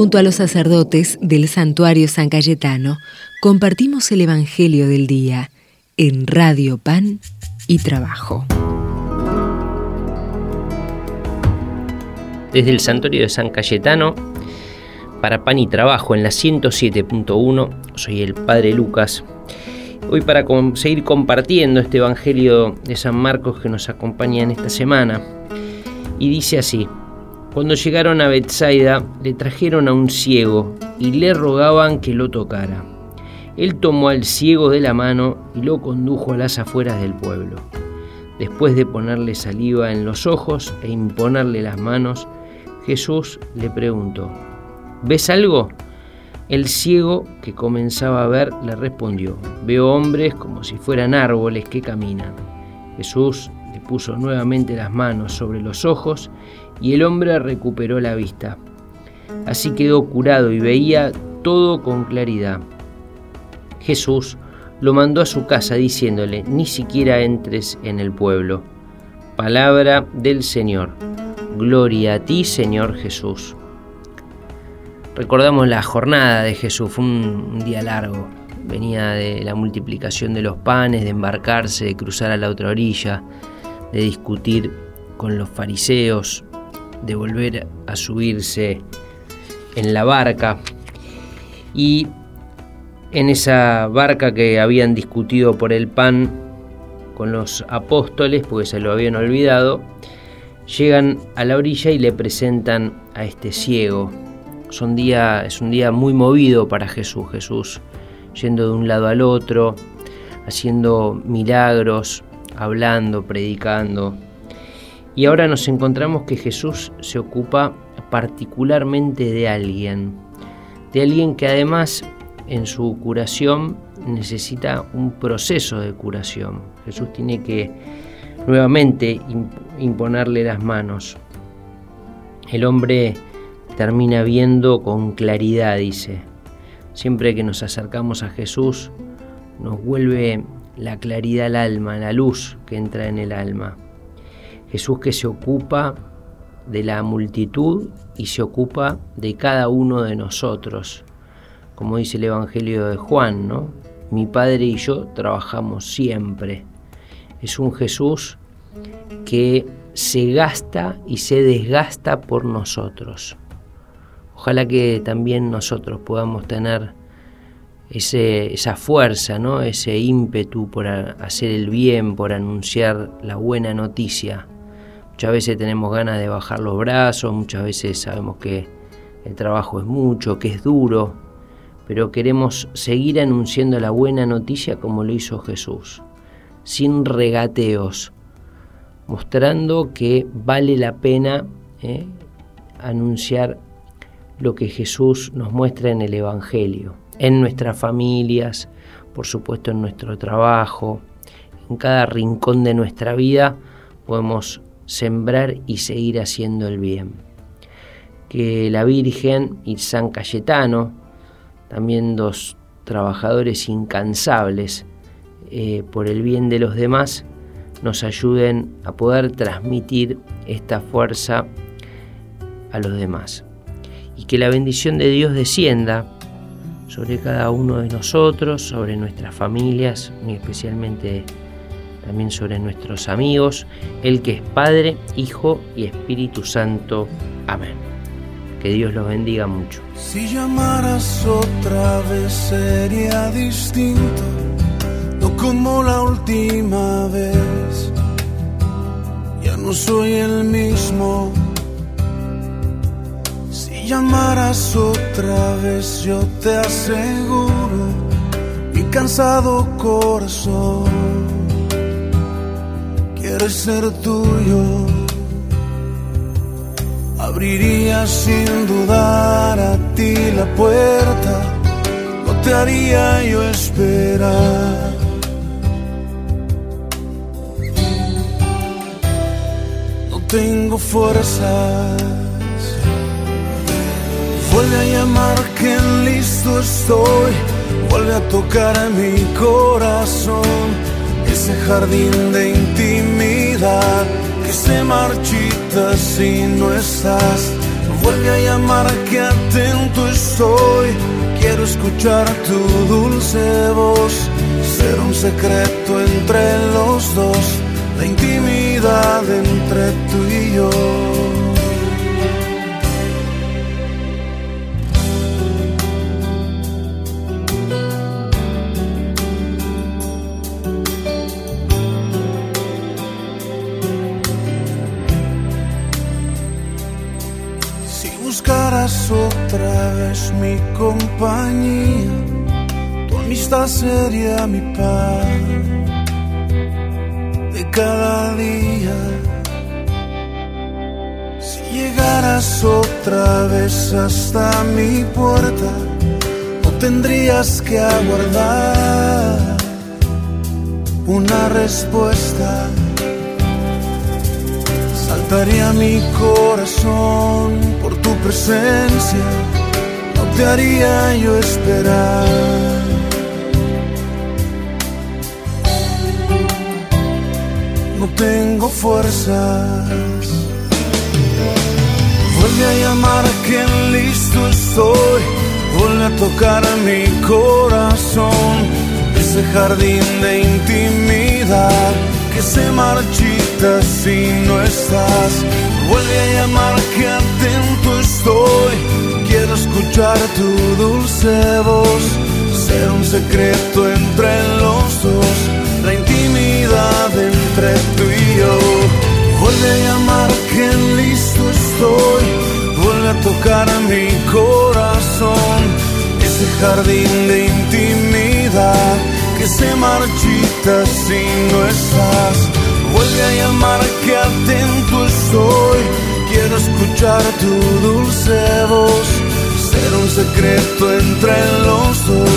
Junto a los sacerdotes del santuario San Cayetano, compartimos el Evangelio del Día en Radio Pan y Trabajo. Desde el santuario de San Cayetano, para Pan y Trabajo en la 107.1, soy el Padre Lucas. Hoy para seguir compartiendo este Evangelio de San Marcos que nos acompaña en esta semana. Y dice así, cuando llegaron a Bethsaida, le trajeron a un ciego y le rogaban que lo tocara. Él tomó al ciego de la mano y lo condujo a las afueras del pueblo. Después de ponerle saliva en los ojos e imponerle las manos, Jesús le preguntó, ¿ves algo? El ciego, que comenzaba a ver, le respondió, veo hombres como si fueran árboles que caminan. Jesús le puso nuevamente las manos sobre los ojos y el hombre recuperó la vista. Así quedó curado y veía todo con claridad. Jesús lo mandó a su casa diciéndole, ni siquiera entres en el pueblo. Palabra del Señor. Gloria a ti, Señor Jesús. Recordamos la jornada de Jesús, fue un, día largo. Venía de la multiplicación de los panes, de embarcarse, de cruzar a la otra orilla, de discutir con los fariseos, de volver a subirse en la barca. Y en esa barca que habían discutido por el pan con los apóstoles, porque se lo habían olvidado, llegan a la orilla y le presentan a este ciego. Es un día, es un día muy movido para Jesús. Jesús yendo de un lado al otro, haciendo milagros, hablando, predicando. Y ahora nos encontramos que Jesús se ocupa particularmente de alguien, de alguien que además en su curación necesita un proceso de curación. Jesús tiene que nuevamente imponerle las manos. El hombre termina viendo con claridad, dice. Siempre que nos acercamos a Jesús, nos vuelve la claridad al alma, la luz que entra en el alma. Jesús que se ocupa de la multitud y se ocupa de cada uno de nosotros. Como dice el Evangelio de Juan, ¿no? Mi Padre y yo trabajamos siempre. Es un Jesús que se gasta y se desgasta por nosotros. Ojalá que también nosotros podamos tener esa fuerza, ¿no? ese ímpetu por hacer el bien, por anunciar la buena noticia. Muchas veces tenemos ganas de bajar los brazos, muchas veces sabemos que el trabajo es mucho, que es duro, pero queremos seguir anunciando la buena noticia como lo hizo Jesús, sin regateos, mostrando que vale la pena eh, anunciar lo que Jesús nos muestra en el Evangelio, en nuestras familias, por supuesto en nuestro trabajo, en cada rincón de nuestra vida podemos sembrar y seguir haciendo el bien. Que la Virgen y San Cayetano, también dos trabajadores incansables eh, por el bien de los demás, nos ayuden a poder transmitir esta fuerza a los demás. Y que la bendición de Dios descienda sobre cada uno de nosotros, sobre nuestras familias, muy especialmente también sobre nuestros amigos, el que es Padre, Hijo y Espíritu Santo. Amén. Que Dios los bendiga mucho. Si llamaras otra vez sería distinto, no como la última vez. Ya no soy el mismo. Si llamaras otra vez, yo te aseguro, mi cansado corazón. Quieres ser tuyo, abriría sin dudar a ti la puerta, no te haría yo esperar. No tengo fuerzas, vuelve a llamar que listo estoy, vuelve a tocar mi corazón ese jardín de intimidad que se marchita si no estás. Vuelve a llamar que atento estoy. Quiero escuchar tu dulce voz. Ser un secreto entre los dos. La intimidad entre tú y yo. Otra vez mi compañía, tu amistad sería mi paz de cada día. Si llegaras otra vez hasta mi puerta, no tendrías que aguardar una respuesta. Saltaría mi corazón tu presencia no te haría yo esperar. No tengo fuerzas. Vuelve a llamar que listo estoy. Vuelve a tocar mi corazón. Ese jardín de intimidad que se marchita si no estás. Vuelve a llamar que atento estoy. Quiero escuchar tu dulce voz. Ser un secreto entre los dos. La intimidad entre tú y yo. Vuelve a llamar que listo estoy. Vuelve a tocar mi corazón. Ese jardín de intimidad que se marchita si no estás. Vuelve a llamar que atento estoy. Escuchar tu dulce voz. Ser un secreto entre los dos.